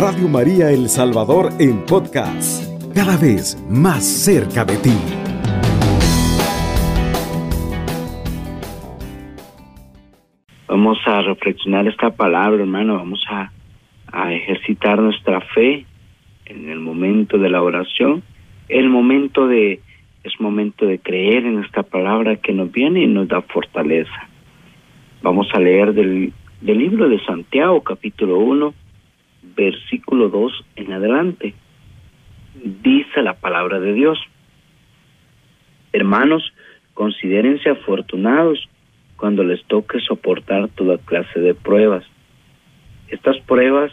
Radio María El Salvador en podcast, cada vez más cerca de ti. Vamos a reflexionar esta palabra, hermano, vamos a, ejercitar nuestra fe en el momento de la oración, el momento de es momento de creer en esta palabra que nos viene y nos da fortaleza. Vamos a leer del, del libro de Santiago, capítulo 1, versículo 2 en adelante. Dice la palabra de Dios. Hermanos, considérense afortunados cuando les toque soportar toda clase de pruebas. Estas pruebas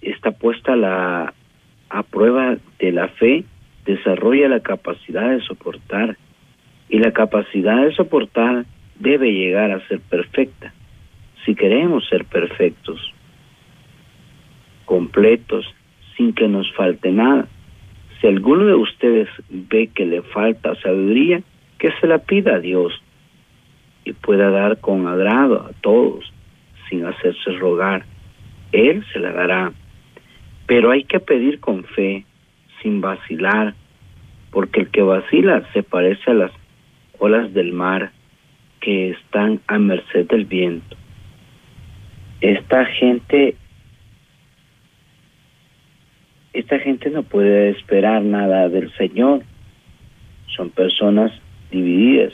está puesta la a prueba de la fe desarrolla la capacidad de soportar y la capacidad de soportar debe llegar a ser perfecta si queremos ser perfectos, completos, sin que nos falte nada. Si alguno de ustedes ve que le falta sabiduría, que se la pida a Dios y pueda dar con agrado a todos sin hacerse rogar. Él se la dará. Pero hay que pedir con fe, sin vacilar, porque el que vacila se parece a las olas del mar que están a merced del viento. Esta gente esta gente no puede esperar nada del Señor. Son personas divididas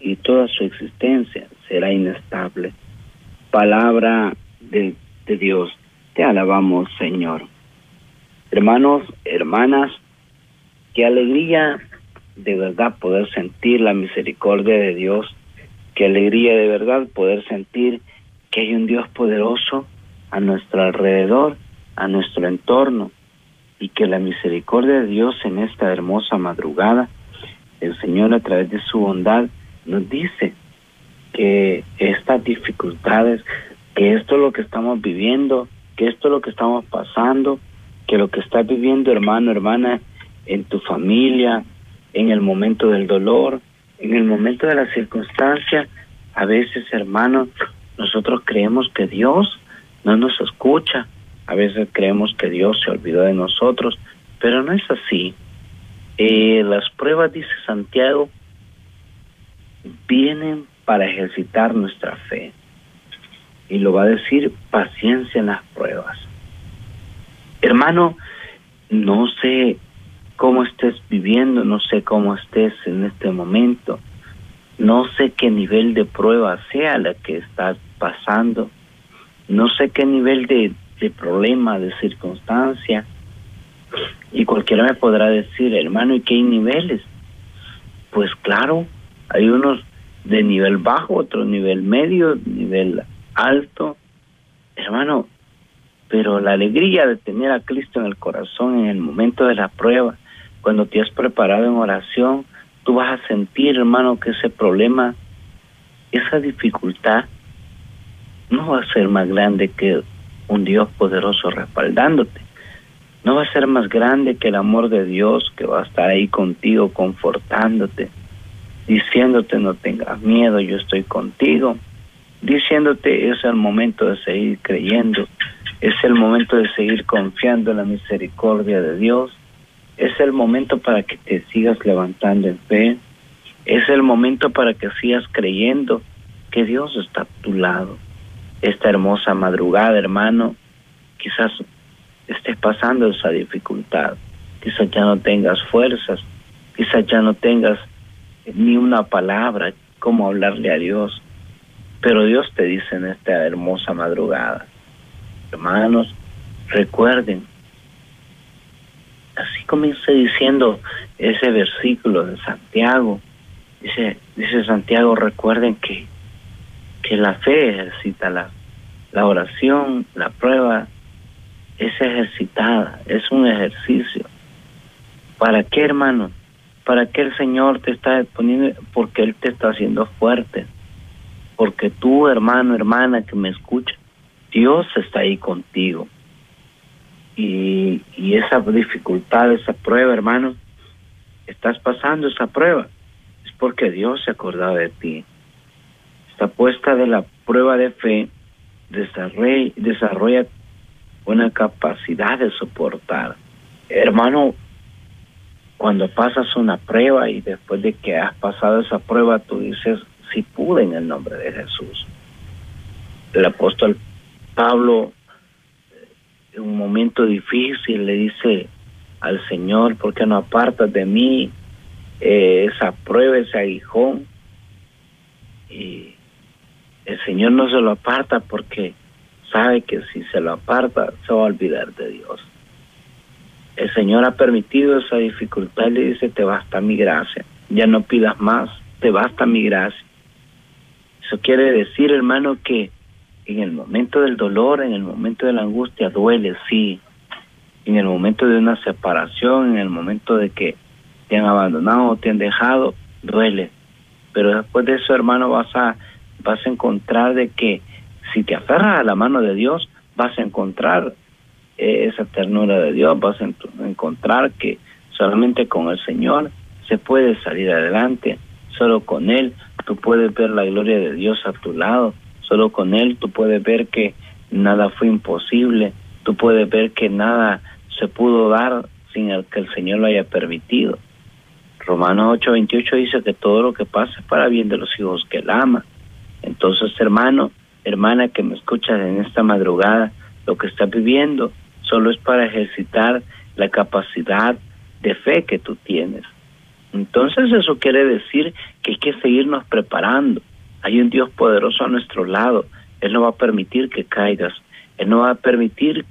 y toda su existencia será inestable. Palabra de, Dios, te alabamos Señor. Hermanos, hermanas, qué alegría de verdad poder sentir la misericordia de Dios, qué alegría de verdad poder sentir que hay un Dios poderoso a nuestro alrededor, a nuestro entorno, y que la misericordia de Dios en esta hermosa madrugada, el Señor a través de su bondad nos dice que estas dificultades, que esto es lo que estamos viviendo, que esto es lo que estamos pasando, que lo que estás viviendo, hermano, hermana, en tu familia, en el momento del dolor, en el momento de la circunstancia, a veces, hermano, nosotros creemos que Dios no nos escucha, a veces creemos que Dios se olvidó de nosotros, pero no es así. Eh, las pruebas, dice Santiago, vienen para ejercitar nuestra fe. Y lo va a decir paciencia en las pruebas. Hermano, no sé cómo estés viviendo, no sé cómo estés en este momento, no sé qué nivel de prueba sea la que estás pasando, no sé qué nivel de, de problema, de circunstancia, y cualquiera me podrá decir, hermano, ¿y qué hay niveles? Pues claro, hay unos de nivel bajo, otros nivel medio, nivel alto. Hermano, pero la alegría de tener a Cristo en el corazón en el momento de la prueba, cuando te has preparado en oración, tú vas a sentir, hermano, que ese problema, esa dificultad, no va a ser más grande que un Dios poderoso respaldándote. No va a ser más grande que el amor de Dios que va a estar ahí contigo, confortándote, diciéndote no tengas miedo, yo estoy contigo, diciéndote es el momento de seguir creyendo, es el momento de seguir confiando en la misericordia de Dios. Es el momento para que te sigas levantando en fe. Es el momento para que sigas creyendo que Dios está a tu lado. Esta hermosa madrugada, hermano, quizás estés pasando esa dificultad. Quizás ya no tengas fuerzas. Quizás ya no tengas ni una palabra como hablarle a Dios. Pero Dios te dice en esta hermosa madrugada, hermanos, recuerden, así comienza diciendo ese versículo de Santiago, dice, dice Santiago, recuerden que, que la fe ejercita la, la oración, la prueba, es ejercitada, es un ejercicio. ¿Para qué, hermano? ¿Para qué el Señor te está poniendo? Porque Él te está haciendo fuerte. Porque tú, hermano, hermana que me escucha, Dios está ahí contigo. Y, y esa dificultad, esa prueba, hermano, estás pasando esa prueba, es porque Dios se ha acordado de ti. Esta puesta de la prueba de fe desarrolla, una capacidad de soportar. Hermano, cuando pasas una prueba y después de que has pasado esa prueba, tú dices, si pude en el nombre de Jesús. El apóstol Pablo, en un momento difícil, le dice al Señor, ¿por qué no apartas de mí eh, esa prueba, ese aguijón? Y el Señor no se lo aparta porque sabe que si se lo aparta, se va a olvidar de Dios. El Señor ha permitido esa dificultad y le dice, te basta mi gracia, ya no pidas más, te basta mi gracia. Eso quiere decir, hermano, que en el momento del dolor, en el momento de la angustia, duele, sí. En el momento de una separación, en el momento de que te han abandonado o te han dejado, duele. Pero después de eso, hermano, vas a, vas a encontrar de que si te aferras a la mano de Dios, vas a encontrar eh, esa ternura de Dios, vas a encontrar que solamente con el Señor se puede salir adelante, solo con Él tú puedes ver la gloria de Dios a tu lado, solo con Él tú puedes ver que nada fue imposible, tú puedes ver que nada se pudo dar sin el que el Señor lo haya permitido. Romanos 8:28 dice que todo lo que pasa es para bien de los hijos que Él ama. Entonces, hermano, hermana que me escuchas en esta madrugada, lo que estás viviendo solo es para ejercitar la capacidad de fe que tú tienes. Entonces eso quiere decir que hay que seguirnos preparando. Hay un Dios poderoso a nuestro lado. Él no va a permitir que caigas. Él no va a permitir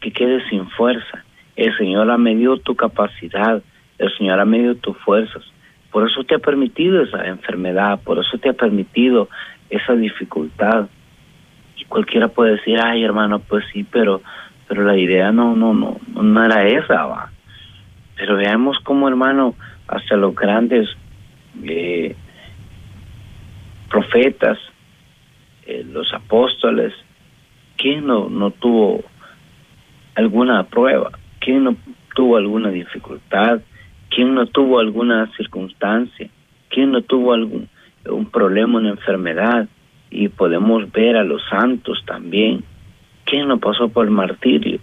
que quedes sin fuerza. El Señor ha medido tu capacidad. El Señor ha medido tus fuerzas. Por eso te ha permitido esa enfermedad. Por eso te ha permitido esa dificultad y cualquiera puede decir, ay hermano, pues sí, pero, pero la idea no, no, no, no era esa, va. Pero veamos cómo hermano, hasta los grandes eh, profetas, eh, los apóstoles, ¿quién no, no tuvo alguna prueba? ¿Quién no tuvo alguna dificultad? ¿Quién no tuvo alguna circunstancia? ¿Quién no tuvo algún un problema, una enfermedad? y podemos ver a los santos también. ¿Quién no pasó por el martirio?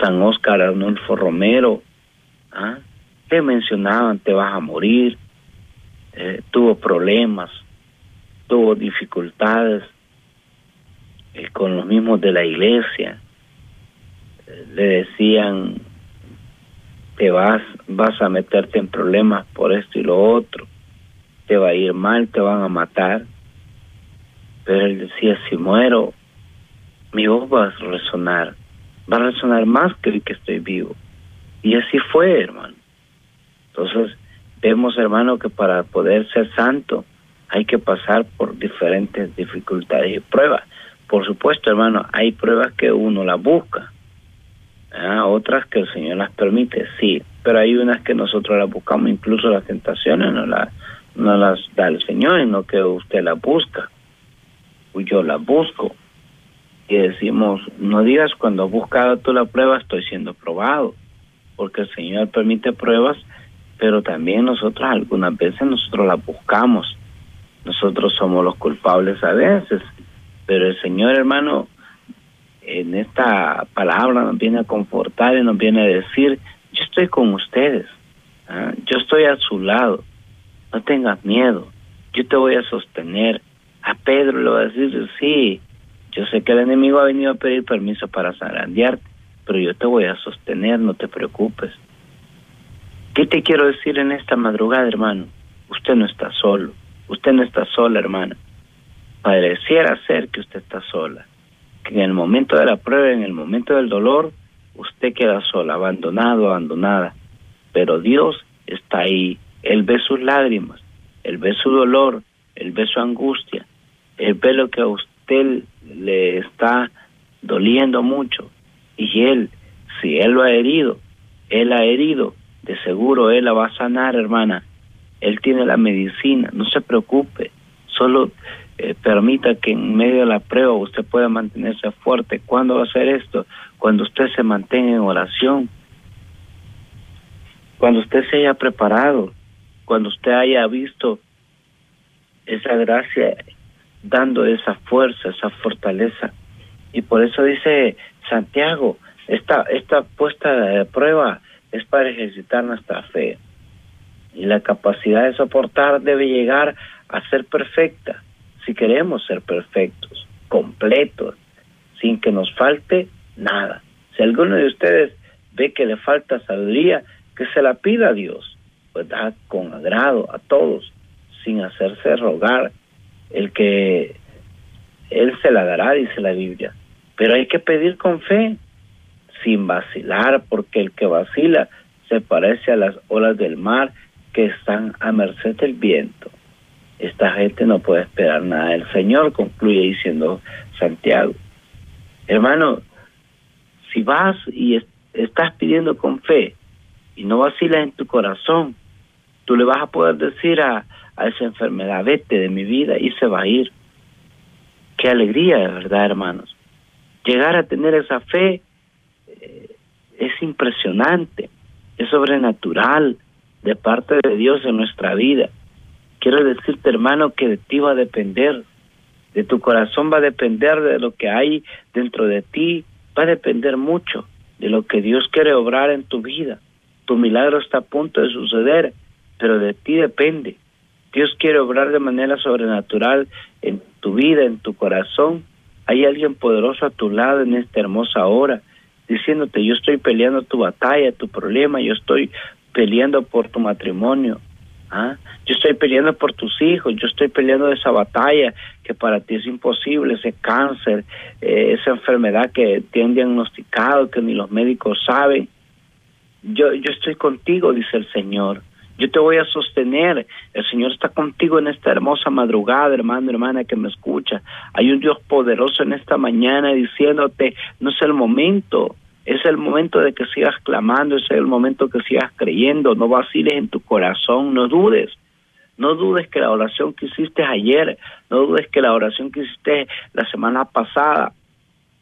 San Óscar Arnulfo Romero, ¿ah? te mencionaban, te vas a morir, eh, tuvo problemas, tuvo dificultades eh, con los mismos de la iglesia, eh, le decían, te vas, vas a meterte en problemas por esto y lo otro, te va a ir mal, te van a matar, pero él decía, si muero, mi voz va a resonar, va a resonar más que el que estoy vivo. Y así fue, hermano. Entonces, vemos, hermano, que para poder ser santo hay que pasar por diferentes dificultades y pruebas. Por supuesto, hermano, hay pruebas que uno las busca, otras que el Señor las permite, sí, pero hay unas que nosotros las buscamos, incluso las tentaciones no, las no las da el Señor, sino que usted las busca yo la busco. Y decimos, no digas cuando has buscado tú la prueba estoy siendo probado, porque el Señor permite pruebas, pero también nosotros algunas veces nosotros las buscamos. Nosotros somos los culpables a veces, pero el Señor hermano en esta palabra nos viene a confortar y nos viene a decir, yo estoy con ustedes, ¿ah? yo estoy a su lado, no tengas miedo, yo te voy a sostener, a Pedro le va a decir, sí, yo sé que el enemigo ha venido a pedir permiso para zarandearte, pero yo te voy a sostener, no te preocupes. ¿Qué te quiero decir en esta madrugada, hermano? Usted no está solo, usted no está sola, hermana. Pareciera ser que usted está sola, que en el momento de la prueba, en el momento del dolor, usted queda sola, abandonado, abandonada. Pero Dios está ahí, Él ve sus lágrimas, Él ve su dolor, Él ve su angustia, él ve lo que a usted le está doliendo mucho y él, si él lo ha herido, él ha herido, de seguro él la va a sanar, hermana. Él tiene la medicina, no se preocupe, solo eh, permita que en medio de la prueba usted pueda mantenerse fuerte. ¿Cuándo va a hacer esto? Cuando usted se mantenga en oración, cuando usted se haya preparado, cuando usted haya visto esa gracia dando esa fuerza, esa fortaleza Y por eso dice Santiago, esta, esta puesta de prueba es para ejercitar nuestra fe. Y la capacidad de soportar debe llegar a ser perfecta, si queremos ser perfectos, completos, sin que nos falte nada. Si alguno de ustedes ve que le falta sabiduría, que se la pida a Dios, pues da con agrado a todos, sin hacerse rogar. El que Él se la dará, dice la Biblia. Pero hay que pedir con fe, sin vacilar, porque el que vacila se parece a las olas del mar que están a merced del viento. Esta gente no puede esperar nada del Señor, concluye diciendo Santiago. Hermano, si vas y estás pidiendo con fe y no vacilas en tu corazón, tú le vas a poder decir a, a esa enfermedad, vete de mi vida y se va a ir. Qué alegría, de verdad, hermanos. Llegar a tener esa fe eh, es impresionante, es sobrenatural de parte de Dios en nuestra vida. Quiero decirte, hermano, que de ti va a depender, de tu corazón va a depender de lo que hay dentro de ti, va a depender mucho de lo que Dios quiere obrar en tu vida. Tu milagro está a punto de suceder, pero de ti depende. Dios quiere obrar de manera sobrenatural en tu vida, en tu corazón. Hay alguien poderoso a tu lado en esta hermosa hora, diciéndote, yo estoy peleando tu batalla, tu problema, yo estoy peleando por tu matrimonio, ¿ah? yo estoy peleando por tus hijos, yo estoy peleando esa batalla que para ti es imposible, ese cáncer, eh, esa enfermedad que te han diagnosticado, que ni los médicos saben. Yo, yo estoy contigo, dice el Señor. Yo te voy a sostener. El Señor está contigo en esta hermosa madrugada, hermano, hermana que me escucha. Hay un Dios poderoso en esta mañana diciéndote, no es el momento, es el momento de que sigas clamando, es el momento que sigas creyendo, no vaciles en tu corazón, no dudes. No dudes que la oración que hiciste ayer, no dudes que la oración que hiciste la semana pasada,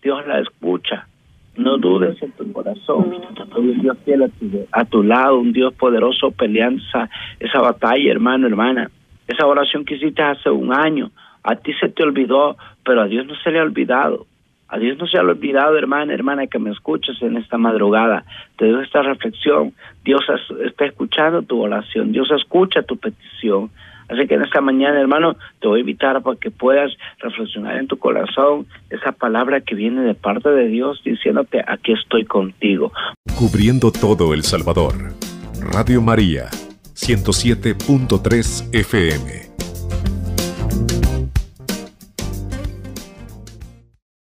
Dios la escucha. No dudes en tu corazón. Un Dios fiel a tu, lado, un Dios poderoso peleando esa, esa batalla, hermano, hermana. Esa oración que hiciste hace un año, a ti se te olvidó, pero a Dios no se le ha olvidado. A Dios no se ha olvidado, hermana, hermana, que me escuches en esta madrugada. Te doy esta reflexión. Dios está escuchando tu oración. Dios escucha tu petición. Así que en esta mañana, hermano, te voy a invitar para que puedas reflexionar en tu corazón esa palabra que viene de parte de Dios diciéndote, aquí estoy contigo. Cubriendo todo El Salvador. Radio María, 107.3 FM.